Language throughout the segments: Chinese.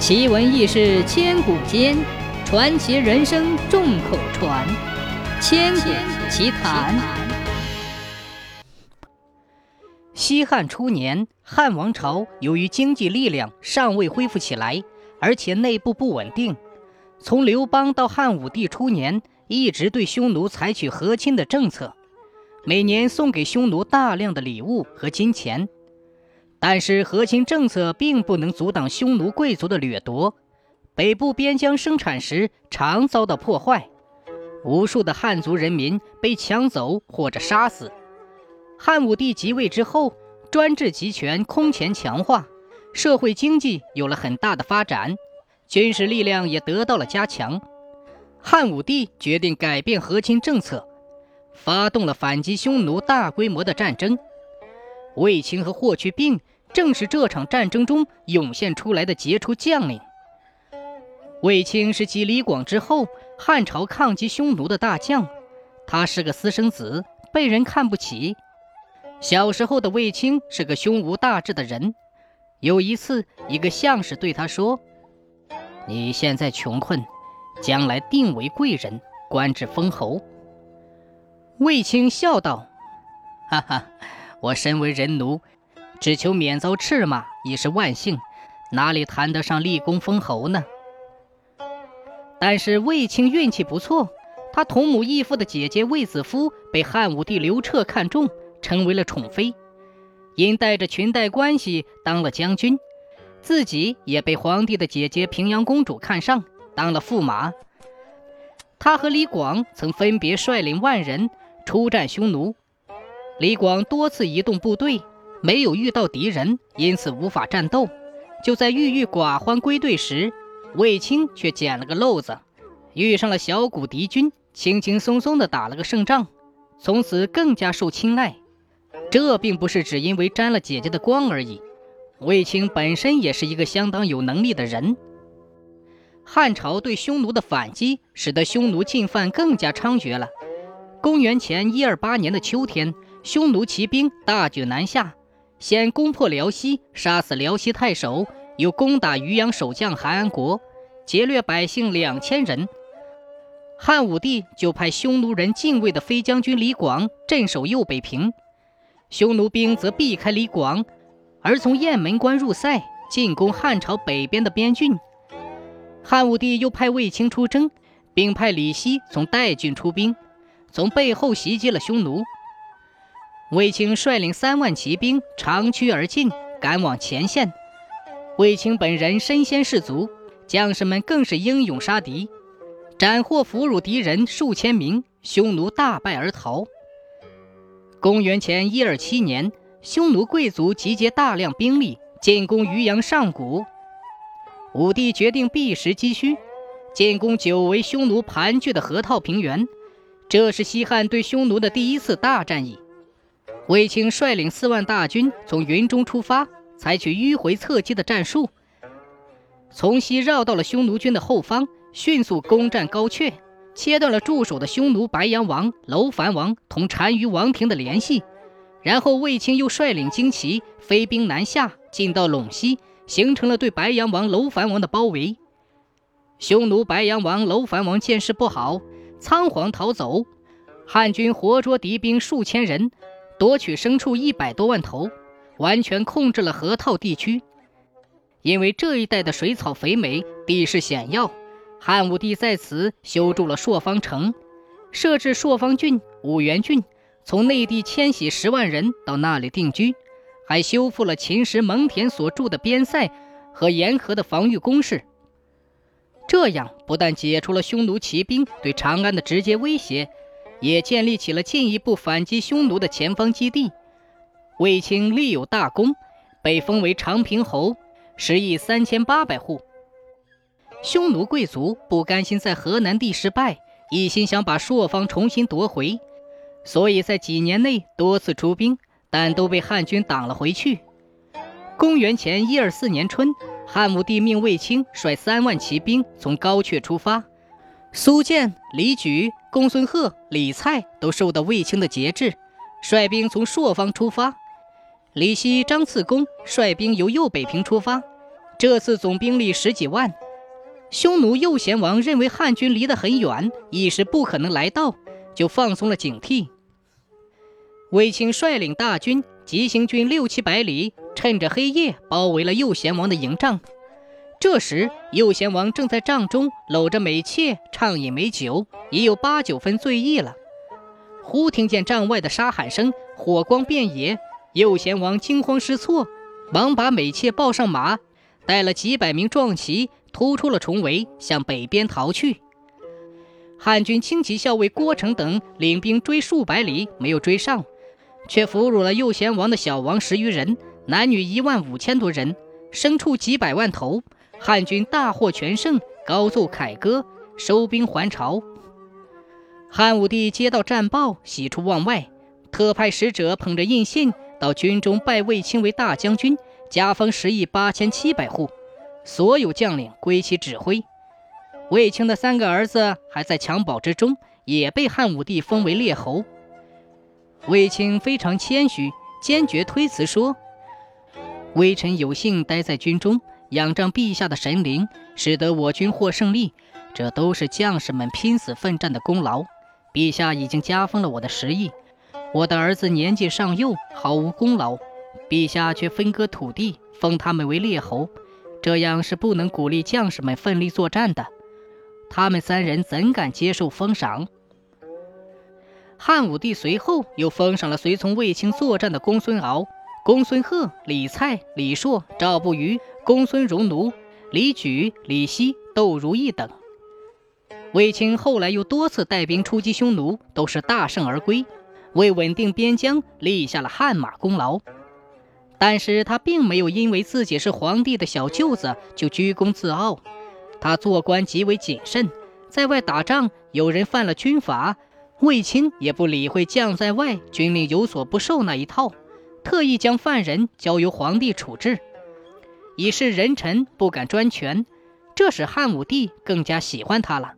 奇闻异事千古间，传奇人生众口传。千古奇谈。西汉初年，汉王朝由于经济力量尚未恢复起来，而且内部不稳定，从刘邦到汉武帝初年，一直对匈奴采取和亲的政策，每年送给匈奴大量的礼物和金钱。但是和亲政策并不能阻挡匈奴贵族的掠夺，北部边疆生产时常遭到破坏，无数的汉族人民被抢走或者杀死。汉武帝即位之后，专制集权空前强化，社会经济有了很大的发展，军事力量也得到了加强。汉武帝决定改变和亲政策，发动了反击匈奴大规模的战争。卫青和霍去病正是这场战争中涌现出来的杰出将领。卫青是继李广之后汉朝抗击匈奴的大将，他是个私生子，被人看不起。小时候的卫青是个胸无大志的人。有一次，一个相士对他说：“你现在穷困，将来定为贵人，官至封侯。”卫青笑道：“哈哈。”我身为人奴，只求免遭斥骂已是万幸，哪里谈得上立功封侯呢？但是卫青运气不错，他同母异父的姐姐卫子夫被汉武帝刘彻看中，成为了宠妃，因带着裙带关系当了将军，自己也被皇帝的姐姐平阳公主看上，当了驸马。他和李广曾分别率领万人出战匈奴。李广多次移动部队，没有遇到敌人，因此无法战斗。就在郁郁寡欢归队时，卫青却捡了个漏子，遇上了小股敌军，轻轻松松地打了个胜仗，从此更加受青睐。这并不是只因为沾了姐姐的光而已，卫青本身也是一个相当有能力的人。汉朝对匈奴的反击，使得匈奴进犯更加猖獗了。公元前一二八年的秋天。匈奴骑兵大举南下，先攻破辽西，杀死辽西太守，又攻打渔阳守将韩安国，劫掠百姓两千人。汉武帝就派匈奴人敬畏的飞将军李广镇守右北平，匈奴兵则避开李广，而从雁门关入塞，进攻汉朝北边的边郡。汉武帝又派卫青出征，并派李希从代郡出兵，从背后袭击了匈奴。卫青率领三万骑兵长驱而进，赶往前线。卫青本人身先士卒，将士们更是英勇杀敌，斩获俘虏敌人数千名，匈奴大败而逃。公元前一二七年，匈奴贵族集结大量兵力进攻渔阳上谷，武帝决定避实击虚，进攻久为匈奴盘踞的河套平原。这是西汉对匈奴的第一次大战役。卫青率领四万大军从云中出发，采取迂回侧击的战术，从西绕到了匈奴军的后方，迅速攻占高阙，切断了驻守的匈奴白羊王楼烦王同单于王庭的联系。然后卫青又率领精骑飞兵南下，进到陇西，形成了对白羊王楼烦王的包围。匈奴白羊王楼烦王见势不好，仓皇逃走，汉军活捉敌兵数千人。夺取牲畜一百多万头，完全控制了河套地区。因为这一带的水草肥美，地势险要，汉武帝在此修筑了朔方城，设置朔方郡、五原郡，从内地迁徙十万人到那里定居，还修复了秦时蒙恬所筑的边塞和沿河的防御工事。这样不但解除了匈奴骑兵对长安的直接威胁。也建立起了进一步反击匈奴的前方基地。卫青立有大功，被封为长平侯，食邑三千八百户。匈奴贵族不甘心在河南地失败，一心想把朔方重新夺回，所以在几年内多次出兵，但都被汉军挡了回去。公元前一二四年春，汉武帝命卫青率三万骑兵从高阙出发。苏建、李举、公孙贺、李蔡都受到卫青的节制，率兵从朔方出发。李希、张次公率兵由右北平出发，这次总兵力十几万。匈奴右贤王认为汉军离得很远，一时不可能来到，就放松了警惕。卫青率领大军急行军六七百里，趁着黑夜包围了右贤王的营帐。这时，右贤王正在帐中搂着美妾，畅饮美酒，已有八九分醉意了。忽听见帐外的杀喊声，火光遍野，右贤王惊慌失措，忙把美妾抱上马，带了几百名壮骑。突出了重围，向北边逃去。汉军轻骑校尉郭成等领兵追数百里，没有追上，却俘虏了右贤王的小王十余人，男女一万五千多人，牲畜几百万头。汉军大获全胜，高奏凯歌，收兵还朝。汉武帝接到战报，喜出望外，特派使者捧着印信到军中拜卫青为大将军，加封十亿八千七百户。所有将领归其指挥。卫青的三个儿子还在襁褓之中，也被汉武帝封为列侯。卫青非常谦虚，坚决推辞说：“微臣有幸待在军中，仰仗陛下的神灵，使得我军获胜利，这都是将士们拼死奋战的功劳。陛下已经加封了我的十亿，我的儿子年纪尚幼，毫无功劳，陛下却分割土地，封他们为列侯。”这样是不能鼓励将士们奋力作战的，他们三人怎敢接受封赏？汉武帝随后又封赏了随从卫青作战的公孙敖、公孙贺、李蔡、李硕、赵不虞、公孙荣奴、李举、李希、窦如意等。卫青后来又多次带兵出击匈奴，都是大胜而归，为稳定边疆立下了汗马功劳。但是他并没有因为自己是皇帝的小舅子就居功自傲，他做官极为谨慎，在外打仗有人犯了军法，卫青也不理会将在外军令有所不受那一套，特意将犯人交由皇帝处置，以示人臣不敢专权，这使汉武帝更加喜欢他了。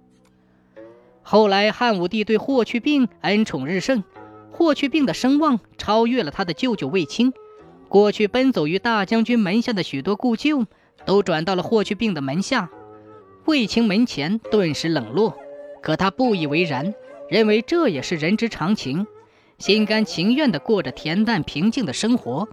后来汉武帝对霍去病恩宠日盛，霍去病的声望超越了他的舅舅卫青。过去奔走于大将军门下的许多故旧，都转到了霍去病的门下。卫青门前顿时冷落，可他不以为然，认为这也是人之常情，心甘情愿地过着恬淡平静的生活。